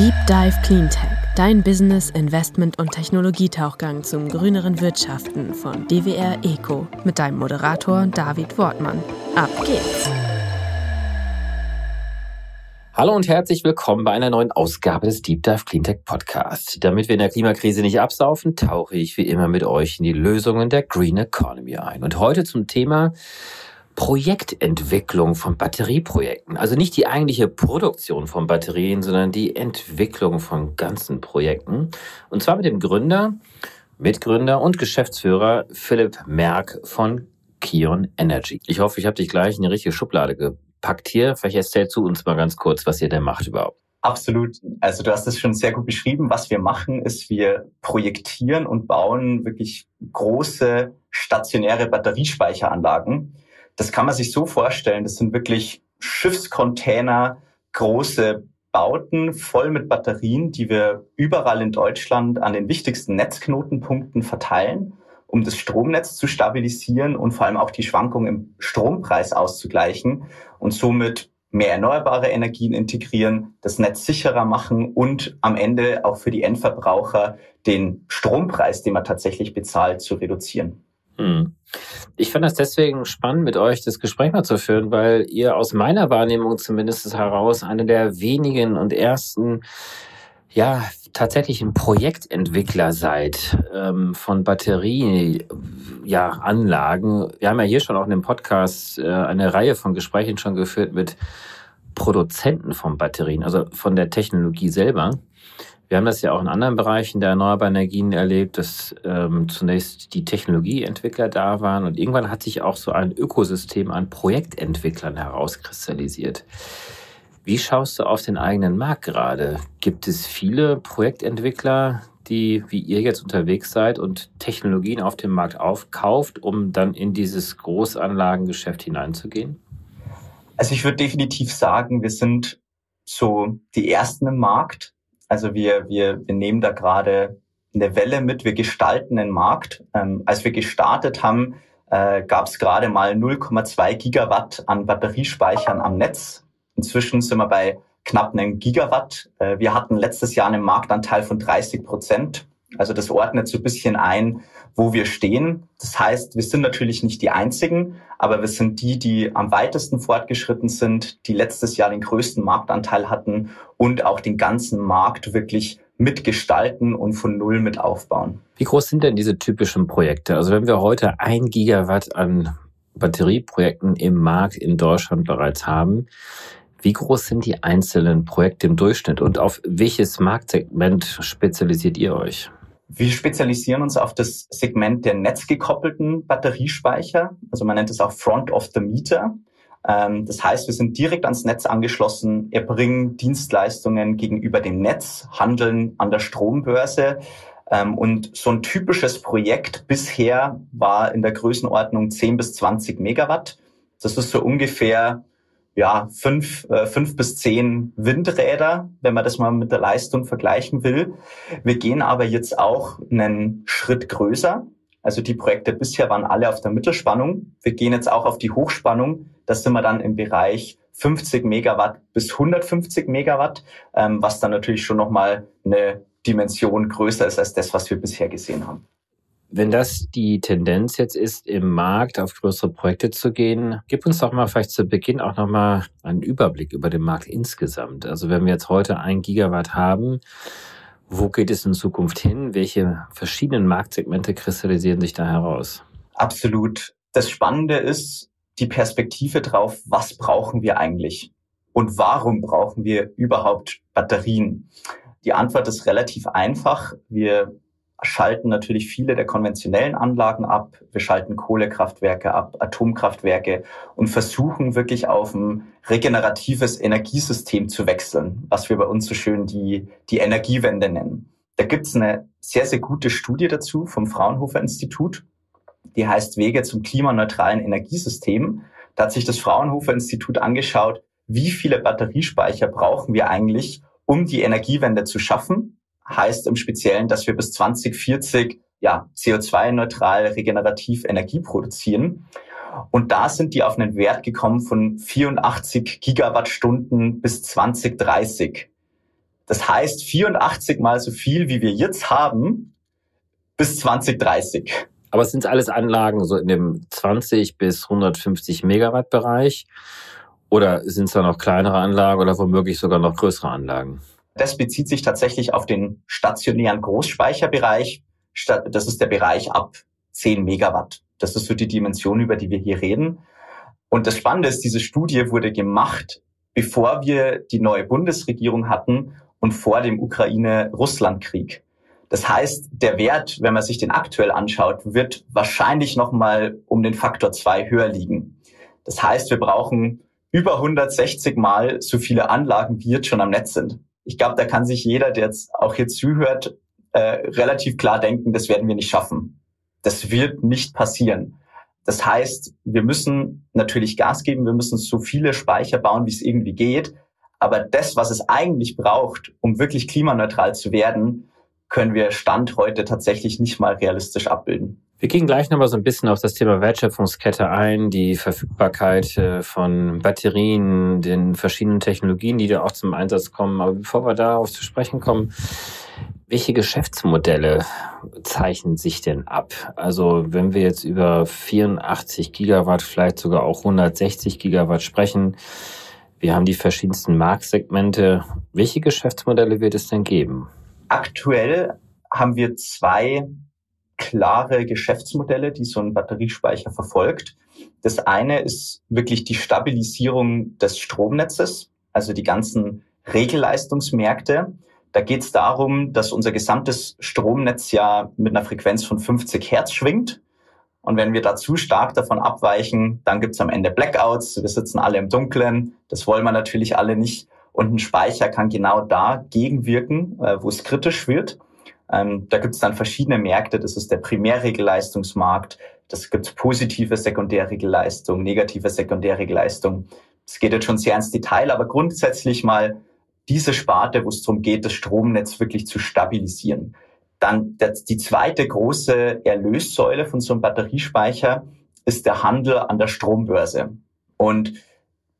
Deep Dive Cleantech, dein Business, Investment und Technologietauchgang zum grüneren Wirtschaften von DWR Eco mit deinem Moderator David Wortmann. Ab geht's! Hallo und herzlich willkommen bei einer neuen Ausgabe des Deep Dive Cleantech Podcast. Damit wir in der Klimakrise nicht absaufen, tauche ich wie immer mit euch in die Lösungen der Green Economy ein. Und heute zum Thema Projektentwicklung von Batterieprojekten. Also nicht die eigentliche Produktion von Batterien, sondern die Entwicklung von ganzen Projekten. Und zwar mit dem Gründer, Mitgründer und Geschäftsführer Philipp Merck von Kion Energy. Ich hoffe, ich habe dich gleich in die richtige Schublade gepackt hier. Vielleicht erzählst du uns mal ganz kurz, was ihr denn macht überhaupt. Absolut. Also du hast es schon sehr gut beschrieben. Was wir machen, ist, wir projektieren und bauen wirklich große stationäre Batteriespeicheranlagen das kann man sich so vorstellen, das sind wirklich Schiffscontainer, große Bauten voll mit Batterien, die wir überall in Deutschland an den wichtigsten Netzknotenpunkten verteilen, um das Stromnetz zu stabilisieren und vor allem auch die Schwankungen im Strompreis auszugleichen und somit mehr erneuerbare Energien integrieren, das Netz sicherer machen und am Ende auch für die Endverbraucher den Strompreis, den man tatsächlich bezahlt, zu reduzieren. Hm. Ich fand das deswegen spannend, mit euch das Gespräch mal zu führen, weil ihr aus meiner Wahrnehmung zumindest heraus eine der wenigen und ersten, ja, tatsächlichen Projektentwickler seid ähm, von Batterie, ja, Anlagen. Wir haben ja hier schon auch in dem Podcast äh, eine Reihe von Gesprächen schon geführt mit Produzenten von Batterien, also von der Technologie selber. Wir haben das ja auch in anderen Bereichen der erneuerbaren Energien erlebt, dass ähm, zunächst die Technologieentwickler da waren und irgendwann hat sich auch so ein Ökosystem an Projektentwicklern herauskristallisiert. Wie schaust du auf den eigenen Markt gerade? Gibt es viele Projektentwickler, die wie ihr jetzt unterwegs seid und Technologien auf dem Markt aufkauft, um dann in dieses Großanlagengeschäft hineinzugehen? Also ich würde definitiv sagen, wir sind so die Ersten im Markt. Also wir, wir, wir nehmen da gerade eine Welle mit, wir gestalten den Markt. Ähm, als wir gestartet haben, äh, gab es gerade mal 0,2 Gigawatt an Batteriespeichern am Netz. Inzwischen sind wir bei knapp einem Gigawatt. Äh, wir hatten letztes Jahr einen Marktanteil von 30 Prozent. Also das ordnet so ein bisschen ein, wo wir stehen. Das heißt, wir sind natürlich nicht die Einzigen, aber wir sind die, die am weitesten fortgeschritten sind, die letztes Jahr den größten Marktanteil hatten und auch den ganzen Markt wirklich mitgestalten und von Null mit aufbauen. Wie groß sind denn diese typischen Projekte? Also wenn wir heute ein Gigawatt an Batterieprojekten im Markt in Deutschland bereits haben, wie groß sind die einzelnen Projekte im Durchschnitt und auf welches Marktsegment spezialisiert ihr euch? Wir spezialisieren uns auf das Segment der netzgekoppelten Batteriespeicher. Also man nennt es auch Front of the Meter. Ähm, das heißt, wir sind direkt ans Netz angeschlossen, erbringen Dienstleistungen gegenüber dem Netz, handeln an der Strombörse. Ähm, und so ein typisches Projekt bisher war in der Größenordnung 10 bis 20 Megawatt. Das ist so ungefähr ja, fünf, äh, fünf bis zehn Windräder, wenn man das mal mit der Leistung vergleichen will. Wir gehen aber jetzt auch einen Schritt größer. Also die Projekte bisher waren alle auf der Mittelspannung. Wir gehen jetzt auch auf die Hochspannung. Da sind wir dann im Bereich 50 Megawatt bis 150 Megawatt, ähm, was dann natürlich schon nochmal eine Dimension größer ist als das, was wir bisher gesehen haben. Wenn das die Tendenz jetzt ist, im Markt auf größere Projekte zu gehen, gib uns doch mal vielleicht zu Beginn auch nochmal einen Überblick über den Markt insgesamt. Also wenn wir jetzt heute ein Gigawatt haben, wo geht es in Zukunft hin? Welche verschiedenen Marktsegmente kristallisieren sich da heraus? Absolut. Das Spannende ist die Perspektive drauf, was brauchen wir eigentlich? Und warum brauchen wir überhaupt Batterien? Die Antwort ist relativ einfach. Wir schalten natürlich viele der konventionellen Anlagen ab. Wir schalten Kohlekraftwerke ab, Atomkraftwerke und versuchen wirklich auf ein regeneratives Energiesystem zu wechseln, was wir bei uns so schön die, die Energiewende nennen. Da gibt's eine sehr, sehr gute Studie dazu vom Fraunhofer Institut. Die heißt Wege zum klimaneutralen Energiesystem. Da hat sich das Fraunhofer Institut angeschaut, wie viele Batteriespeicher brauchen wir eigentlich, um die Energiewende zu schaffen heißt im Speziellen, dass wir bis 2040 ja, CO2-neutral regenerativ Energie produzieren. Und da sind die auf einen Wert gekommen von 84 Gigawattstunden bis 2030. Das heißt 84 mal so viel, wie wir jetzt haben, bis 2030. Aber es sind alles Anlagen so in dem 20 bis 150 Megawatt Bereich? Oder sind es da noch kleinere Anlagen oder womöglich sogar noch größere Anlagen? Das bezieht sich tatsächlich auf den stationären Großspeicherbereich. Das ist der Bereich ab 10 Megawatt. Das ist so die Dimension, über die wir hier reden. Und das Spannende ist, diese Studie wurde gemacht, bevor wir die neue Bundesregierung hatten und vor dem Ukraine-Russland-Krieg. Das heißt, der Wert, wenn man sich den aktuell anschaut, wird wahrscheinlich nochmal um den Faktor zwei höher liegen. Das heißt, wir brauchen über 160 Mal so viele Anlagen, wie jetzt schon am Netz sind. Ich glaube, da kann sich jeder, der jetzt auch hier zuhört, äh, relativ klar denken, das werden wir nicht schaffen. Das wird nicht passieren. Das heißt, wir müssen natürlich Gas geben, wir müssen so viele Speicher bauen, wie es irgendwie geht. Aber das, was es eigentlich braucht, um wirklich klimaneutral zu werden, können wir Stand heute tatsächlich nicht mal realistisch abbilden. Wir gehen gleich nochmal so ein bisschen auf das Thema Wertschöpfungskette ein, die Verfügbarkeit äh, von Batterien, den verschiedenen Technologien, die da auch zum Einsatz kommen. Aber bevor wir darauf zu sprechen kommen, welche Geschäftsmodelle zeichnen sich denn ab? Also wenn wir jetzt über 84 Gigawatt, vielleicht sogar auch 160 Gigawatt sprechen, wir haben die verschiedensten Marktsegmente. Welche Geschäftsmodelle wird es denn geben? Aktuell haben wir zwei klare Geschäftsmodelle, die so ein Batteriespeicher verfolgt. Das eine ist wirklich die Stabilisierung des Stromnetzes, also die ganzen Regelleistungsmärkte. Da geht es darum, dass unser gesamtes Stromnetz ja mit einer Frequenz von 50 Hertz schwingt. Und wenn wir da zu stark davon abweichen, dann gibt es am Ende Blackouts. Wir sitzen alle im Dunkeln. Das wollen wir natürlich alle nicht. Und ein Speicher kann genau da gegenwirken, äh, wo es kritisch wird. Ähm, da gibt es dann verschiedene Märkte. Das ist der Primärregelleistungsmarkt. Das gibt positive Sekundärregelleistung, negative Sekundärregelleistung. Es geht jetzt schon sehr ins Detail, aber grundsätzlich mal diese Sparte, wo es darum geht, das Stromnetz wirklich zu stabilisieren. Dann die zweite große Erlössäule von so einem Batteriespeicher ist der Handel an der Strombörse. Und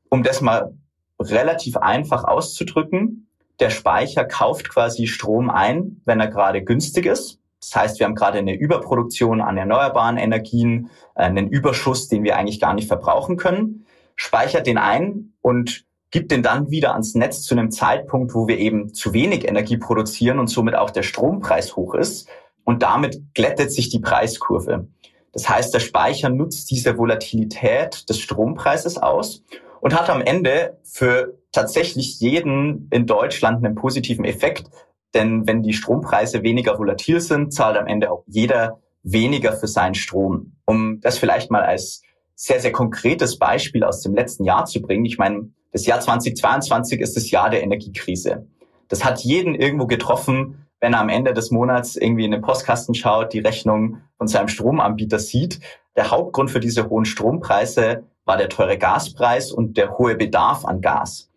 um das mal relativ einfach auszudrücken, der Speicher kauft quasi Strom ein, wenn er gerade günstig ist. Das heißt, wir haben gerade eine Überproduktion an erneuerbaren Energien, einen Überschuss, den wir eigentlich gar nicht verbrauchen können, speichert den ein und gibt den dann wieder ans Netz zu einem Zeitpunkt, wo wir eben zu wenig Energie produzieren und somit auch der Strompreis hoch ist. Und damit glättet sich die Preiskurve. Das heißt, der Speicher nutzt diese Volatilität des Strompreises aus und hat am Ende für tatsächlich jeden in Deutschland einen positiven Effekt. Denn wenn die Strompreise weniger volatil sind, zahlt am Ende auch jeder weniger für seinen Strom. Um das vielleicht mal als sehr, sehr konkretes Beispiel aus dem letzten Jahr zu bringen. Ich meine, das Jahr 2022 ist das Jahr der Energiekrise. Das hat jeden irgendwo getroffen, wenn er am Ende des Monats irgendwie in den Postkasten schaut, die Rechnung von seinem Stromanbieter sieht. Der Hauptgrund für diese hohen Strompreise war der teure Gaspreis und der hohe Bedarf an Gas.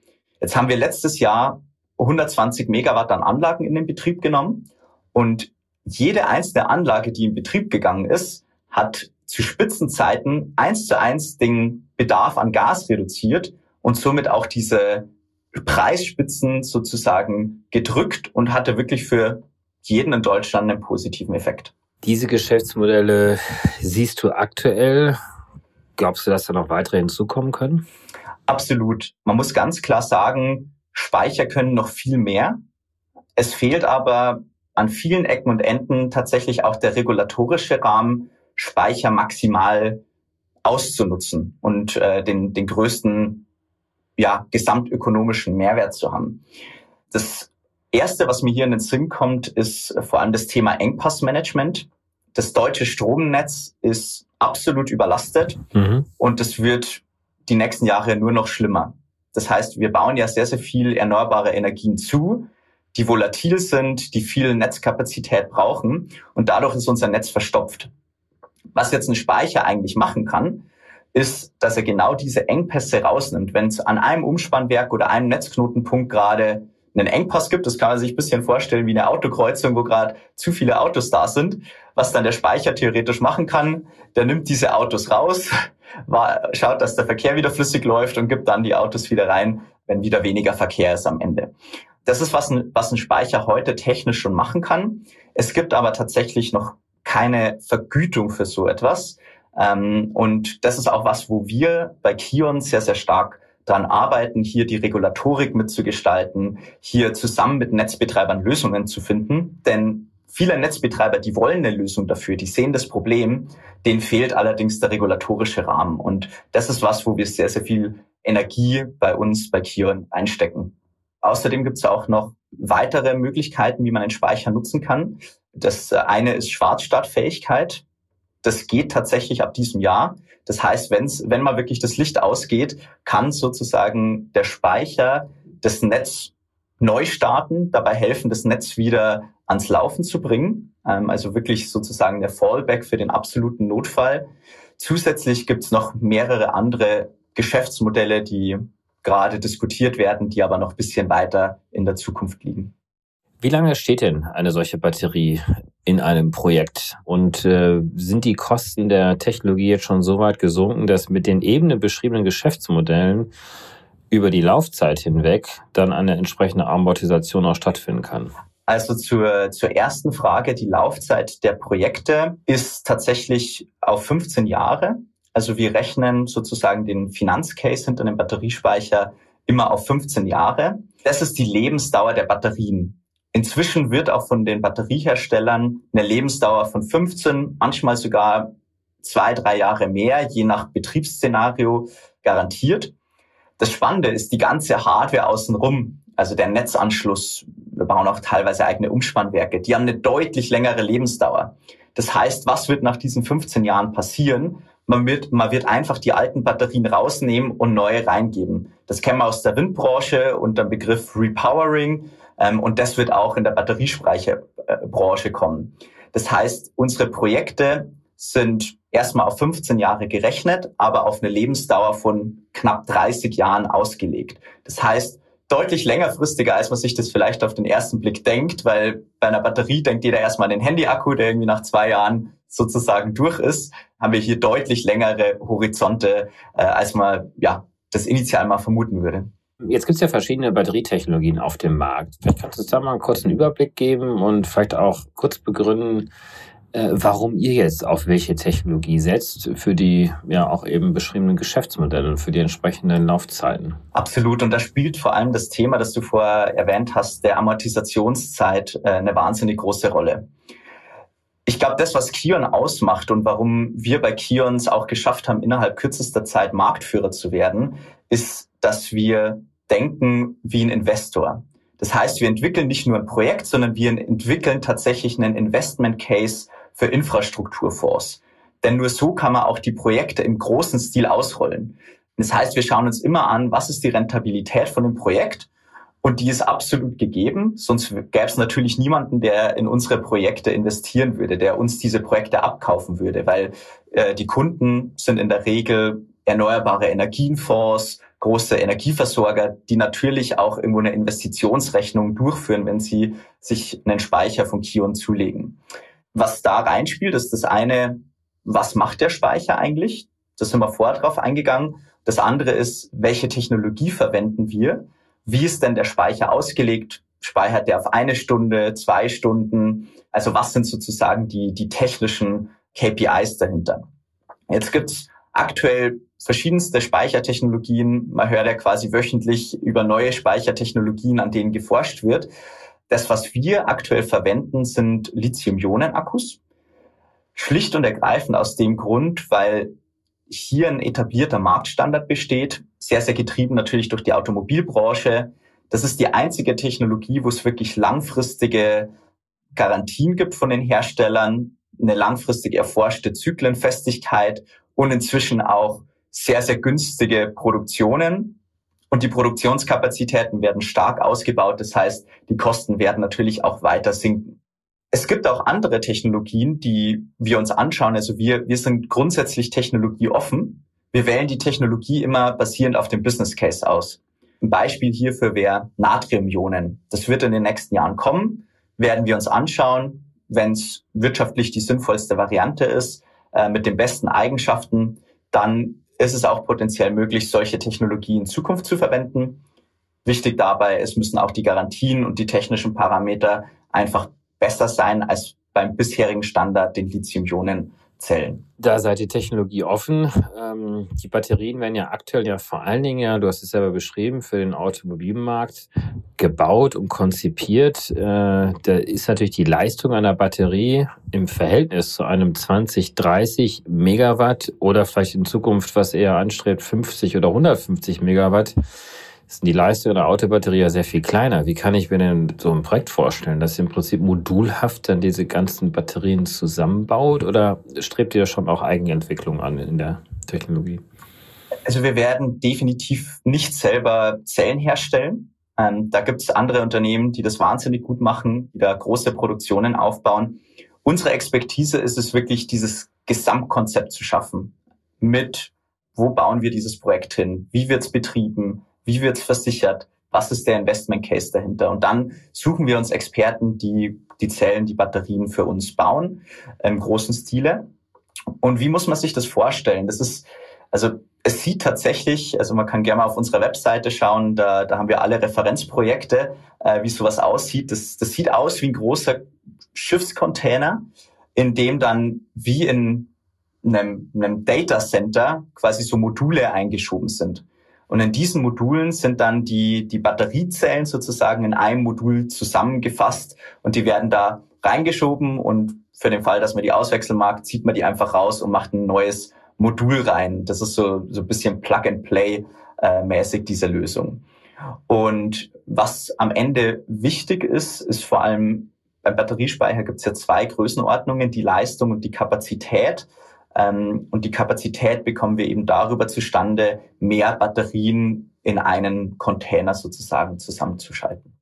Jetzt haben wir letztes Jahr 120 Megawatt an Anlagen in den Betrieb genommen und jede einzelne Anlage, die in Betrieb gegangen ist, hat zu Spitzenzeiten eins zu eins den Bedarf an Gas reduziert und somit auch diese Preisspitzen sozusagen gedrückt und hatte wirklich für jeden in Deutschland einen positiven Effekt. Diese Geschäftsmodelle siehst du aktuell. Glaubst du, dass da noch weitere hinzukommen können? Absolut. Man muss ganz klar sagen, Speicher können noch viel mehr. Es fehlt aber an vielen Ecken und Enden tatsächlich auch der regulatorische Rahmen, Speicher maximal auszunutzen und äh, den, den größten ja, gesamtökonomischen Mehrwert zu haben. Das Erste, was mir hier in den Sinn kommt, ist vor allem das Thema Engpassmanagement. Das deutsche Stromnetz ist absolut überlastet mhm. und es wird die nächsten Jahre nur noch schlimmer. Das heißt, wir bauen ja sehr, sehr viel erneuerbare Energien zu, die volatil sind, die viel Netzkapazität brauchen und dadurch ist unser Netz verstopft. Was jetzt ein Speicher eigentlich machen kann, ist, dass er genau diese Engpässe rausnimmt. Wenn es an einem Umspannwerk oder einem Netzknotenpunkt gerade einen Engpass gibt, das kann man sich ein bisschen vorstellen wie eine Autokreuzung, wo gerade zu viele Autos da sind, was dann der Speicher theoretisch machen kann, der nimmt diese Autos raus, war, schaut, dass der Verkehr wieder flüssig läuft und gibt dann die Autos wieder rein, wenn wieder weniger Verkehr ist am Ende. Das ist, was ein, was ein Speicher heute technisch schon machen kann. Es gibt aber tatsächlich noch keine Vergütung für so etwas. Ähm, und das ist auch was, wo wir bei Kion sehr, sehr stark daran arbeiten, hier die Regulatorik mitzugestalten, hier zusammen mit Netzbetreibern Lösungen zu finden. Denn viele Netzbetreiber, die wollen eine Lösung dafür, die sehen das Problem, denen fehlt allerdings der regulatorische Rahmen. Und das ist was, wo wir sehr, sehr viel Energie bei uns, bei Kion einstecken. Außerdem gibt es auch noch weitere Möglichkeiten, wie man einen Speicher nutzen kann. Das eine ist Schwarzstartfähigkeit. Das geht tatsächlich ab diesem Jahr. Das heißt, wenn's, wenn mal wirklich das Licht ausgeht, kann sozusagen der Speicher das Netz neu starten, dabei helfen, das Netz wieder ans Laufen zu bringen. Ähm, also wirklich sozusagen der Fallback für den absoluten Notfall. Zusätzlich gibt es noch mehrere andere Geschäftsmodelle, die gerade diskutiert werden, die aber noch ein bisschen weiter in der Zukunft liegen. Wie lange steht denn eine solche Batterie in einem Projekt? Und äh, sind die Kosten der Technologie jetzt schon so weit gesunken, dass mit den eben beschriebenen Geschäftsmodellen über die Laufzeit hinweg dann eine entsprechende Amortisation auch stattfinden kann? Also zur, zur ersten Frage, die Laufzeit der Projekte ist tatsächlich auf 15 Jahre. Also wir rechnen sozusagen den Finanzcase hinter dem Batteriespeicher immer auf 15 Jahre. Das ist die Lebensdauer der Batterien. Inzwischen wird auch von den Batterieherstellern eine Lebensdauer von 15, manchmal sogar zwei, drei Jahre mehr, je nach Betriebsszenario garantiert. Das Spannende ist die ganze Hardware außenrum, also der Netzanschluss. Wir bauen auch teilweise eigene Umspannwerke. Die haben eine deutlich längere Lebensdauer. Das heißt, was wird nach diesen 15 Jahren passieren? Man wird, man wird einfach die alten Batterien rausnehmen und neue reingeben. Das kennen wir aus der Windbranche unter dem Begriff Repowering. Ähm, und das wird auch in der Batteriespeicherbranche kommen. Das heißt, unsere Projekte sind erstmal auf 15 Jahre gerechnet, aber auf eine Lebensdauer von knapp 30 Jahren ausgelegt. Das heißt, deutlich längerfristiger, als man sich das vielleicht auf den ersten Blick denkt, weil bei einer Batterie denkt jeder erstmal an den Handyakku, der irgendwie nach zwei Jahren sozusagen durch ist, haben wir hier deutlich längere Horizonte, äh, als man ja das initial mal vermuten würde. Jetzt gibt es ja verschiedene Batterietechnologien auf dem Markt. Vielleicht kannst du da mal einen kurzen Überblick geben und vielleicht auch kurz begründen, äh, warum ihr jetzt auf welche Technologie setzt für die ja auch eben beschriebenen Geschäftsmodelle und für die entsprechenden Laufzeiten. Absolut. Und da spielt vor allem das Thema, das du vorher erwähnt hast, der Amortisationszeit äh, eine wahnsinnig große Rolle. Ich glaube, das, was Kion ausmacht und warum wir bei Kions auch geschafft haben, innerhalb kürzester Zeit Marktführer zu werden, ist, dass wir denken wie ein Investor. Das heißt, wir entwickeln nicht nur ein Projekt, sondern wir entwickeln tatsächlich einen Investment Case für Infrastrukturfonds. Denn nur so kann man auch die Projekte im großen Stil ausrollen. Das heißt, wir schauen uns immer an, was ist die Rentabilität von dem Projekt und die ist absolut gegeben. Sonst gäbe es natürlich niemanden, der in unsere Projekte investieren würde, der uns diese Projekte abkaufen würde, weil äh, die Kunden sind in der Regel erneuerbare Energienfonds, große Energieversorger, die natürlich auch irgendwo eine Investitionsrechnung durchführen, wenn sie sich einen Speicher von Kion zulegen. Was da reinspielt, ist das eine, was macht der Speicher eigentlich? Das sind wir vorher drauf eingegangen. Das andere ist, welche Technologie verwenden wir? Wie ist denn der Speicher ausgelegt? Speichert der auf eine Stunde, zwei Stunden? Also was sind sozusagen die, die technischen KPIs dahinter? Jetzt gibt's aktuell verschiedenste Speichertechnologien. Man hört ja quasi wöchentlich über neue Speichertechnologien, an denen geforscht wird. Das, was wir aktuell verwenden, sind Lithium-Ionen-Akkus. Schlicht und ergreifend aus dem Grund, weil hier ein etablierter Marktstandard besteht, sehr, sehr getrieben natürlich durch die Automobilbranche. Das ist die einzige Technologie, wo es wirklich langfristige Garantien gibt von den Herstellern, eine langfristig erforschte Zyklenfestigkeit und inzwischen auch sehr, sehr günstige Produktionen. Und die Produktionskapazitäten werden stark ausgebaut. Das heißt, die Kosten werden natürlich auch weiter sinken. Es gibt auch andere Technologien, die wir uns anschauen. Also wir, wir sind grundsätzlich technologieoffen. Wir wählen die Technologie immer basierend auf dem Business Case aus. Ein Beispiel hierfür wäre Natriumionen. Das wird in den nächsten Jahren kommen, werden wir uns anschauen. Wenn es wirtschaftlich die sinnvollste Variante ist, äh, mit den besten Eigenschaften, dann ist es auch potenziell möglich, solche Technologien in Zukunft zu verwenden. Wichtig dabei, es müssen auch die Garantien und die technischen Parameter einfach besser sein als beim bisherigen Standard, den Lithium-Ionen Zellen. Da seid ihr Technologie offen. Ähm, die Batterien werden ja aktuell ja vor allen Dingen, ja, du hast es selber beschrieben, für den Automobilmarkt gebaut und konzipiert. Äh, da ist natürlich die Leistung einer Batterie im Verhältnis zu einem 20, 30 Megawatt oder vielleicht in Zukunft, was eher anstrebt, 50 oder 150 Megawatt ist die Leistung der Autobatterie ja sehr viel kleiner. Wie kann ich mir denn so ein Projekt vorstellen, dass ihr im Prinzip modulhaft dann diese ganzen Batterien zusammenbaut oder strebt ihr schon auch Eigenentwicklung an in der Technologie? Also wir werden definitiv nicht selber Zellen herstellen. Ähm, da gibt es andere Unternehmen, die das wahnsinnig gut machen, die da große Produktionen aufbauen. Unsere Expertise ist es wirklich, dieses Gesamtkonzept zu schaffen. Mit, wo bauen wir dieses Projekt hin? Wie wird es betrieben? Wie wird es versichert, was ist der Investment Case dahinter. Und dann suchen wir uns Experten, die die Zellen, die Batterien für uns bauen, im großen Stile. Und wie muss man sich das vorstellen? Das ist, also es sieht tatsächlich, also man kann gerne mal auf unserer Webseite schauen, da, da haben wir alle Referenzprojekte, äh, wie sowas aussieht. Das, das sieht aus wie ein großer Schiffscontainer, in dem dann wie in einem, einem Data Center quasi so Module eingeschoben sind. Und in diesen Modulen sind dann die, die Batteriezellen sozusagen in einem Modul zusammengefasst und die werden da reingeschoben und für den Fall, dass man die auswechseln mag, zieht man die einfach raus und macht ein neues Modul rein. Das ist so, so ein bisschen Plug-and-Play äh, diese Lösung. Und was am Ende wichtig ist, ist vor allem beim Batteriespeicher gibt es ja zwei Größenordnungen, die Leistung und die Kapazität. Ähm, und die Kapazität bekommen wir eben darüber zustande, mehr Batterien in einen Container sozusagen zusammenzuschalten.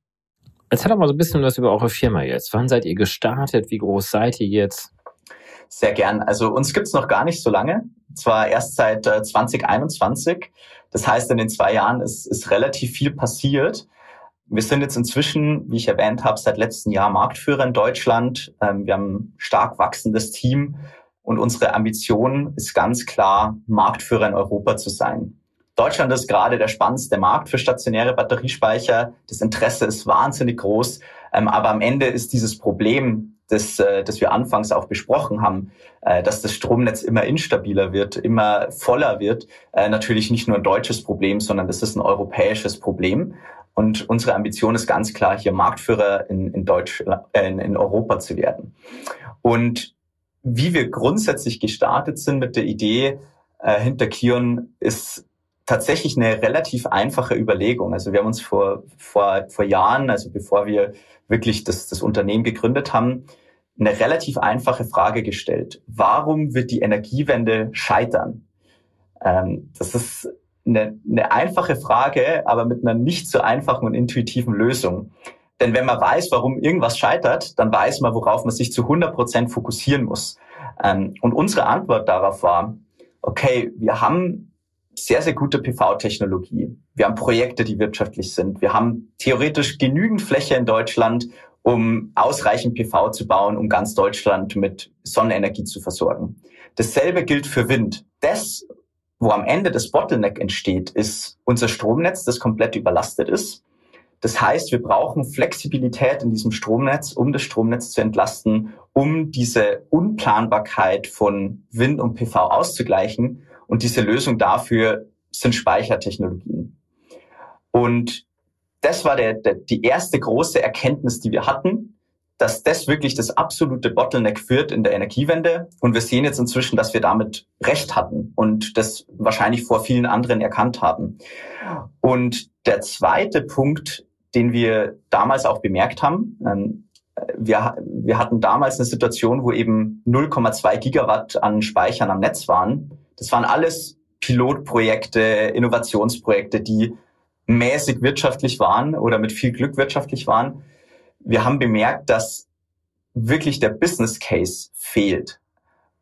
Erzähl doch mal so ein bisschen was über eure Firma jetzt. Wann seid ihr gestartet? Wie groß seid ihr jetzt? Sehr gern. Also uns gibt's noch gar nicht so lange. Zwar erst seit 2021. Äh, das heißt, in den zwei Jahren ist, ist relativ viel passiert. Wir sind jetzt inzwischen, wie ich erwähnt habe, seit letztem Jahr Marktführer in Deutschland. Ähm, wir haben ein stark wachsendes Team und unsere Ambition ist ganz klar, Marktführer in Europa zu sein. Deutschland ist gerade der spannendste Markt für stationäre Batteriespeicher. Das Interesse ist wahnsinnig groß. Ähm, aber am Ende ist dieses Problem, das, äh, das wir anfangs auch besprochen haben, äh, dass das Stromnetz immer instabiler wird, immer voller wird, äh, natürlich nicht nur ein deutsches Problem, sondern das ist ein europäisches Problem. Und unsere Ambition ist ganz klar, hier Marktführer in, in, Deutschland, in, in Europa zu werden. Und wie wir grundsätzlich gestartet sind mit der Idee äh, hinter Kion, ist tatsächlich eine relativ einfache Überlegung. Also wir haben uns vor, vor, vor Jahren, also bevor wir wirklich das, das Unternehmen gegründet haben, eine relativ einfache Frage gestellt. Warum wird die Energiewende scheitern? Ähm, das ist eine, eine einfache Frage, aber mit einer nicht so einfachen und intuitiven Lösung. Denn wenn man weiß, warum irgendwas scheitert, dann weiß man, worauf man sich zu 100 Prozent fokussieren muss. Ähm, und unsere Antwort darauf war, okay, wir haben sehr, sehr gute PV-Technologie. Wir haben Projekte, die wirtschaftlich sind. Wir haben theoretisch genügend Fläche in Deutschland, um ausreichend PV zu bauen, um ganz Deutschland mit Sonnenenergie zu versorgen. Dasselbe gilt für Wind. Das, wo am Ende das Bottleneck entsteht, ist unser Stromnetz, das komplett überlastet ist. Das heißt, wir brauchen Flexibilität in diesem Stromnetz, um das Stromnetz zu entlasten, um diese Unplanbarkeit von Wind und PV auszugleichen. Und diese Lösung dafür sind Speichertechnologien. Und das war der, der, die erste große Erkenntnis, die wir hatten, dass das wirklich das absolute Bottleneck führt in der Energiewende. Und wir sehen jetzt inzwischen, dass wir damit recht hatten und das wahrscheinlich vor vielen anderen erkannt haben. Und der zweite Punkt, den wir damals auch bemerkt haben. Ähm, wir, wir hatten damals eine Situation, wo eben 0,2 Gigawatt an Speichern am Netz waren. Das waren alles Pilotprojekte, Innovationsprojekte, die mäßig wirtschaftlich waren oder mit viel Glück wirtschaftlich waren. Wir haben bemerkt, dass wirklich der Business Case fehlt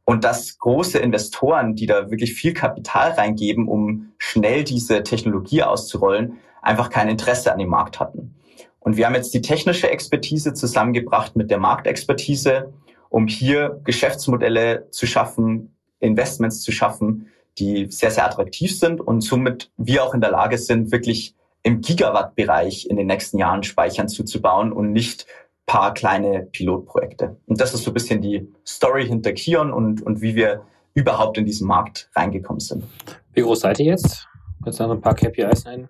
und dass große Investoren, die da wirklich viel Kapital reingeben, um schnell diese Technologie auszurollen, einfach kein Interesse an dem Markt hatten. Und wir haben jetzt die technische Expertise zusammengebracht mit der Marktexpertise, um hier Geschäftsmodelle zu schaffen, Investments zu schaffen, die sehr, sehr attraktiv sind und somit wir auch in der Lage sind, wirklich im Gigawatt-Bereich in den nächsten Jahren Speichern zuzubauen und nicht paar kleine Pilotprojekte. Und das ist so ein bisschen die Story hinter Kion und, und wie wir überhaupt in diesen Markt reingekommen sind. Wie groß seid ihr jetzt? Kannst du noch ein paar KPIs nennen?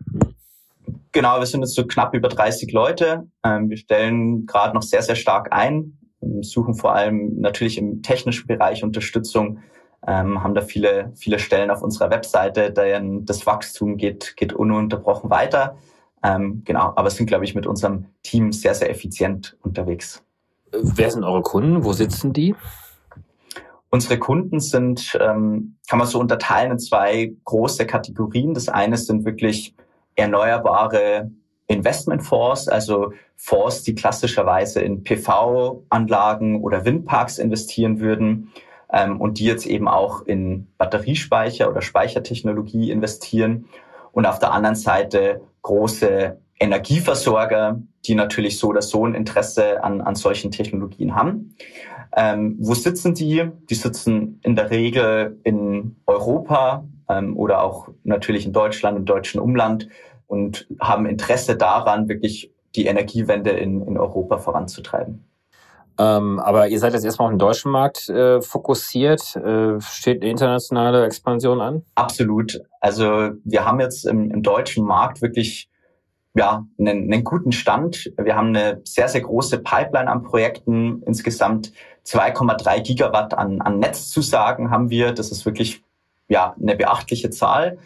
Genau, wir sind jetzt so knapp über 30 Leute. Ähm, wir stellen gerade noch sehr, sehr stark ein, suchen vor allem natürlich im technischen Bereich Unterstützung, ähm, haben da viele, viele Stellen auf unserer Webseite, denn das Wachstum geht, geht ununterbrochen weiter. Ähm, genau, aber sind, glaube ich, mit unserem Team sehr, sehr effizient unterwegs. Wer sind eure Kunden? Wo sitzen die? Unsere Kunden sind, ähm, kann man so unterteilen in zwei große Kategorien. Das eine sind wirklich erneuerbare Investmentfonds, also Fonds, die klassischerweise in PV-Anlagen oder Windparks investieren würden ähm, und die jetzt eben auch in Batteriespeicher oder Speichertechnologie investieren. Und auf der anderen Seite große Energieversorger, die natürlich so oder so ein Interesse an, an solchen Technologien haben. Ähm, wo sitzen die? Die sitzen in der Regel in Europa ähm, oder auch natürlich in Deutschland, im deutschen Umland und haben Interesse daran, wirklich die Energiewende in, in Europa voranzutreiben. Ähm, aber ihr seid jetzt erstmal auf den deutschen Markt äh, fokussiert. Äh, steht eine internationale Expansion an? Absolut. Also wir haben jetzt im, im deutschen Markt wirklich ja, einen, einen guten Stand. Wir haben eine sehr, sehr große Pipeline an Projekten. Insgesamt 2,3 Gigawatt an, an Netzzusagen haben wir. Das ist wirklich ja, eine beachtliche Zahl.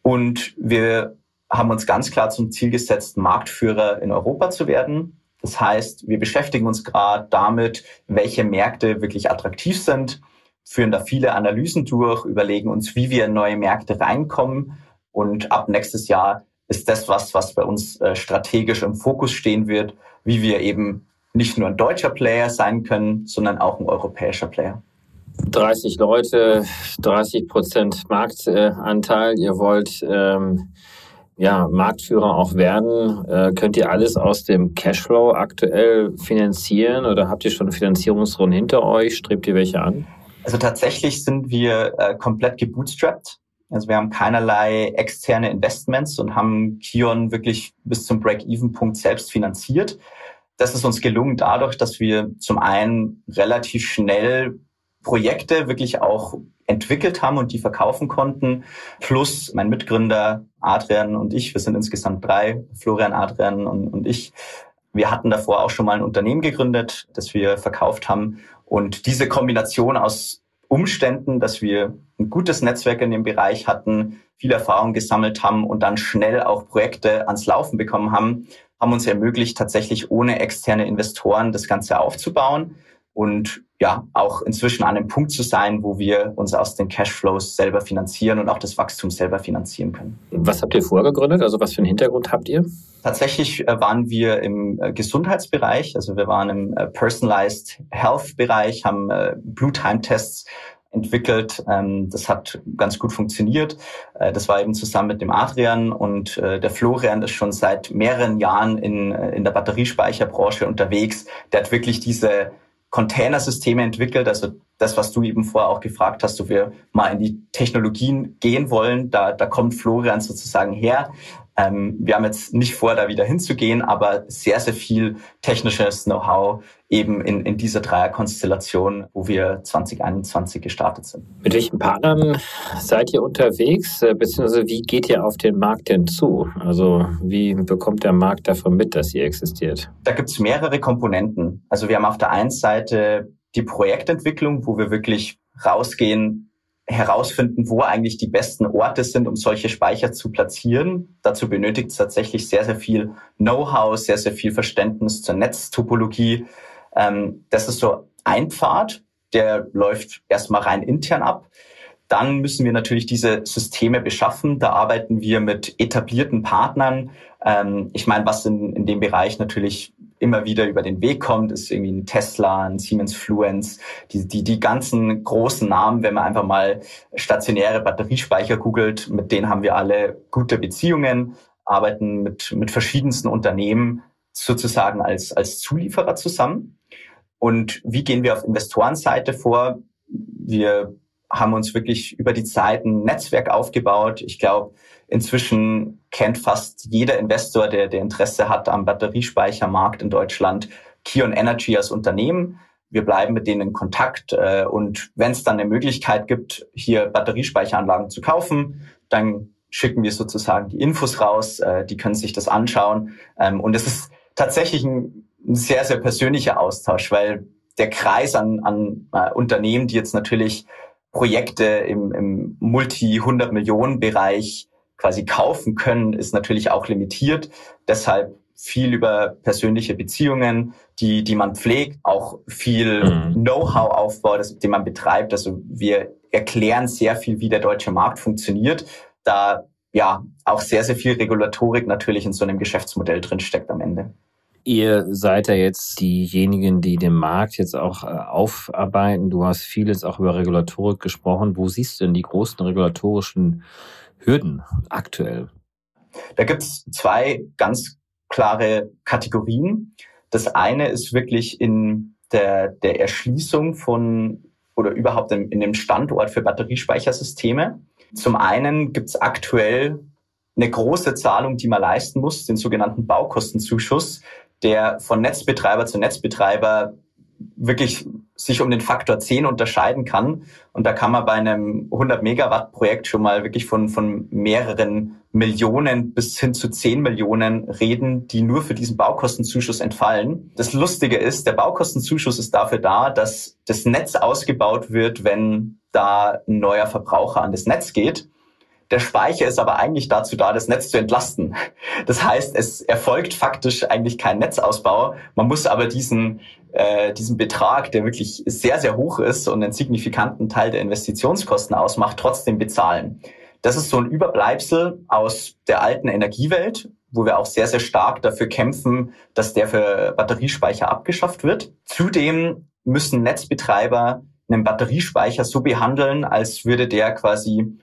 Und wir haben uns ganz klar zum Ziel gesetzt, Marktführer in Europa zu werden. Das heißt, wir beschäftigen uns gerade damit, welche Märkte wirklich attraktiv sind, führen da viele Analysen durch, überlegen uns, wie wir in neue Märkte reinkommen. Und ab nächstes Jahr ist das was, was bei uns äh, strategisch im Fokus stehen wird, wie wir eben nicht nur ein deutscher Player sein können, sondern auch ein europäischer Player. 30 Leute, 30 Prozent Marktanteil. Ihr wollt ähm, ja, Marktführer auch werden. Äh, könnt ihr alles aus dem Cashflow aktuell finanzieren oder habt ihr schon Finanzierungsrunden hinter euch? Strebt ihr welche an? Also tatsächlich sind wir äh, komplett gebootstrapped. Also wir haben keinerlei externe Investments und haben Kion wirklich bis zum Break-Even-Punkt selbst finanziert. Das ist uns gelungen dadurch, dass wir zum einen relativ schnell Projekte wirklich auch entwickelt haben und die verkaufen konnten. Plus mein Mitgründer Adrian und ich, wir sind insgesamt drei, Florian, Adrian und, und ich. Wir hatten davor auch schon mal ein Unternehmen gegründet, das wir verkauft haben. Und diese Kombination aus Umständen, dass wir ein gutes Netzwerk in dem Bereich hatten, viel Erfahrung gesammelt haben und dann schnell auch Projekte ans Laufen bekommen haben, haben uns ermöglicht, tatsächlich ohne externe Investoren das Ganze aufzubauen und ja, auch inzwischen an einem Punkt zu sein, wo wir uns aus den Cashflows selber finanzieren und auch das Wachstum selber finanzieren können. Was habt ihr vorgegründet? Also was für einen Hintergrund habt ihr? Tatsächlich äh, waren wir im äh, Gesundheitsbereich, also wir waren im äh, Personalized Health Bereich, haben Blue Time Tests entwickelt. Ähm, das hat ganz gut funktioniert. Das war eben zusammen mit dem Adrian und der Florian ist schon seit mehreren Jahren in, in der Batteriespeicherbranche unterwegs. Der hat wirklich diese Containersysteme entwickelt, also das, was du eben vorher auch gefragt hast, ob wir mal in die Technologien gehen wollen, da, da kommt Florian sozusagen her. Ähm, wir haben jetzt nicht vor, da wieder hinzugehen, aber sehr, sehr viel technisches Know-how eben in, in dieser Dreierkonstellation, wo wir 2021 gestartet sind. Mit welchen Partnern seid ihr unterwegs, äh, beziehungsweise wie geht ihr auf den Markt denn zu? Also wie bekommt der Markt davon mit, dass ihr existiert? Da gibt es mehrere Komponenten. Also wir haben auf der einen Seite die Projektentwicklung, wo wir wirklich rausgehen, herausfinden, wo eigentlich die besten Orte sind, um solche Speicher zu platzieren. Dazu benötigt es tatsächlich sehr, sehr viel Know-how, sehr, sehr viel Verständnis zur Netztopologie. Ähm, das ist so ein Pfad, der läuft erstmal rein intern ab. Dann müssen wir natürlich diese Systeme beschaffen. Da arbeiten wir mit etablierten Partnern. Ähm, ich meine, was in, in dem Bereich natürlich immer wieder über den Weg kommt, ist irgendwie ein Tesla, ein Siemens Fluence, die, die, die ganzen großen Namen, wenn man einfach mal stationäre Batteriespeicher googelt, mit denen haben wir alle gute Beziehungen, arbeiten mit, mit verschiedensten Unternehmen sozusagen als, als Zulieferer zusammen. Und wie gehen wir auf Investorenseite vor? Wir haben uns wirklich über die Zeit ein Netzwerk aufgebaut. Ich glaube, inzwischen kennt fast jeder Investor, der, der Interesse hat am Batteriespeichermarkt in Deutschland, Kion Energy als Unternehmen. Wir bleiben mit denen in Kontakt äh, und wenn es dann eine Möglichkeit gibt, hier Batteriespeicheranlagen zu kaufen, dann schicken wir sozusagen die Infos raus, äh, die können sich das anschauen. Ähm, und es ist tatsächlich ein, ein sehr, sehr persönlicher Austausch, weil der Kreis an, an äh, Unternehmen, die jetzt natürlich Projekte im, im Multi-100-Millionen-Bereich quasi kaufen können, ist natürlich auch limitiert. Deshalb viel über persönliche Beziehungen, die, die man pflegt, auch viel mhm. Know-how-Aufbau, den man betreibt. Also wir erklären sehr viel, wie der deutsche Markt funktioniert. Da ja auch sehr, sehr viel Regulatorik natürlich in so einem Geschäftsmodell drinsteckt am Ende. Ihr seid ja jetzt diejenigen, die den Markt jetzt auch äh, aufarbeiten. Du hast vieles auch über Regulatorik gesprochen. Wo siehst du denn die großen regulatorischen Hürden aktuell? Da gibt es zwei ganz klare Kategorien. Das eine ist wirklich in der, der Erschließung von oder überhaupt in, in dem Standort für Batteriespeichersysteme. Zum einen gibt es aktuell eine große Zahlung, die man leisten muss, den sogenannten Baukostenzuschuss, der von Netzbetreiber zu Netzbetreiber wirklich sich um den Faktor 10 unterscheiden kann. Und da kann man bei einem 100 Megawatt Projekt schon mal wirklich von, von mehreren Millionen bis hin zu 10 Millionen reden, die nur für diesen Baukostenzuschuss entfallen. Das Lustige ist, der Baukostenzuschuss ist dafür da, dass das Netz ausgebaut wird, wenn da ein neuer Verbraucher an das Netz geht. Der Speicher ist aber eigentlich dazu da, das Netz zu entlasten. Das heißt, es erfolgt faktisch eigentlich kein Netzausbau. Man muss aber diesen, äh, diesen Betrag, der wirklich sehr, sehr hoch ist und einen signifikanten Teil der Investitionskosten ausmacht, trotzdem bezahlen. Das ist so ein Überbleibsel aus der alten Energiewelt, wo wir auch sehr, sehr stark dafür kämpfen, dass der für Batteriespeicher abgeschafft wird. Zudem müssen Netzbetreiber einen Batteriespeicher so behandeln, als würde der quasi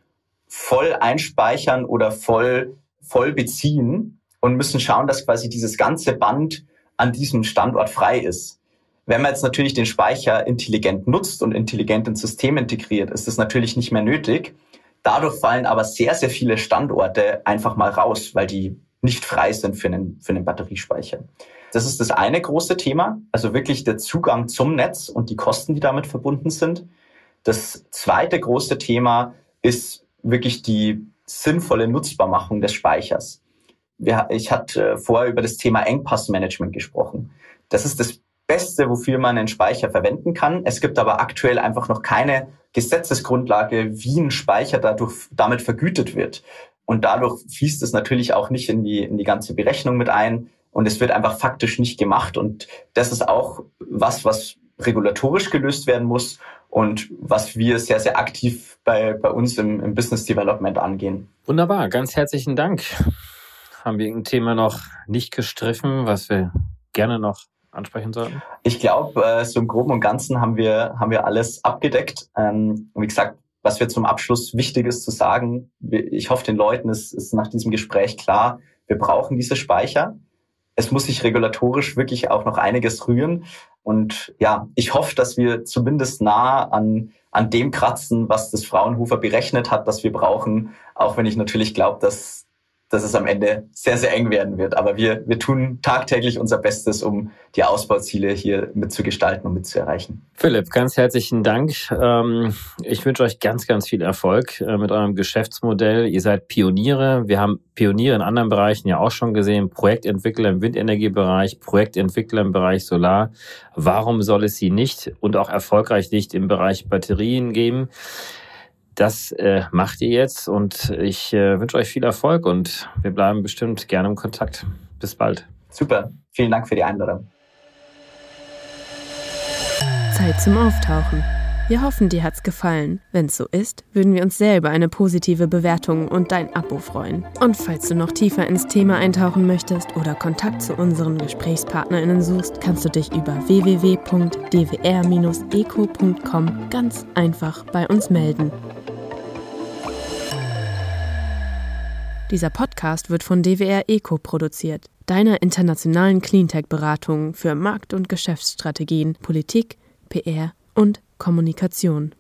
voll einspeichern oder voll, voll beziehen und müssen schauen, dass quasi dieses ganze Band an diesem Standort frei ist. Wenn man jetzt natürlich den Speicher intelligent nutzt und intelligent ins System integriert, ist das natürlich nicht mehr nötig. Dadurch fallen aber sehr, sehr viele Standorte einfach mal raus, weil die nicht frei sind für einen, für einen Batteriespeicher. Das ist das eine große Thema, also wirklich der Zugang zum Netz und die Kosten, die damit verbunden sind. Das zweite große Thema ist wirklich die sinnvolle Nutzbarmachung des Speichers. Ich hatte vorher über das Thema Engpassmanagement gesprochen. Das ist das Beste, wofür man einen Speicher verwenden kann. Es gibt aber aktuell einfach noch keine Gesetzesgrundlage, wie ein Speicher dadurch, damit vergütet wird. Und dadurch fließt es natürlich auch nicht in die, in die ganze Berechnung mit ein. Und es wird einfach faktisch nicht gemacht. Und das ist auch was, was regulatorisch gelöst werden muss und was wir sehr, sehr aktiv bei, bei uns im, im Business Development angehen. Wunderbar, ganz herzlichen Dank. Haben wir ein Thema noch nicht gestriffen, was wir gerne noch ansprechen sollten? Ich glaube, äh, so im Groben und Ganzen haben wir, haben wir alles abgedeckt. Ähm, wie gesagt, was wir zum Abschluss wichtig ist zu sagen, ich hoffe, den Leuten ist, ist nach diesem Gespräch klar, wir brauchen diese Speicher. Es muss sich regulatorisch wirklich auch noch einiges rühren. Und ja, ich hoffe, dass wir zumindest nah an, an dem kratzen, was das Fraunhofer berechnet hat, dass wir brauchen, auch wenn ich natürlich glaube, dass dass es am Ende sehr, sehr eng werden wird. Aber wir, wir tun tagtäglich unser Bestes, um die Ausbauziele hier mitzugestalten und mitzuerreichen. Philipp, ganz herzlichen Dank. Ähm, ich wünsche euch ganz, ganz viel Erfolg äh, mit eurem Geschäftsmodell. Ihr seid Pioniere. Wir haben Pioniere in anderen Bereichen ja auch schon gesehen. Projektentwickler im Windenergiebereich, Projektentwickler im Bereich Solar. Warum soll es sie nicht und auch erfolgreich nicht im Bereich Batterien geben? Das äh, macht ihr jetzt und ich äh, wünsche euch viel Erfolg und wir bleiben bestimmt gerne im Kontakt. Bis bald. Super. Vielen Dank für die Einladung. Zeit zum Auftauchen. Wir hoffen, dir hat's gefallen. Wenn's so ist, würden wir uns sehr über eine positive Bewertung und dein Abo freuen. Und falls du noch tiefer ins Thema eintauchen möchtest oder Kontakt zu unseren GesprächspartnerInnen suchst, kannst du dich über www.dwr-eco.com ganz einfach bei uns melden. Dieser Podcast wird von DWR Eco produziert, deiner internationalen Cleantech-Beratung für Markt- und Geschäftsstrategien, Politik, PR und Kommunikation.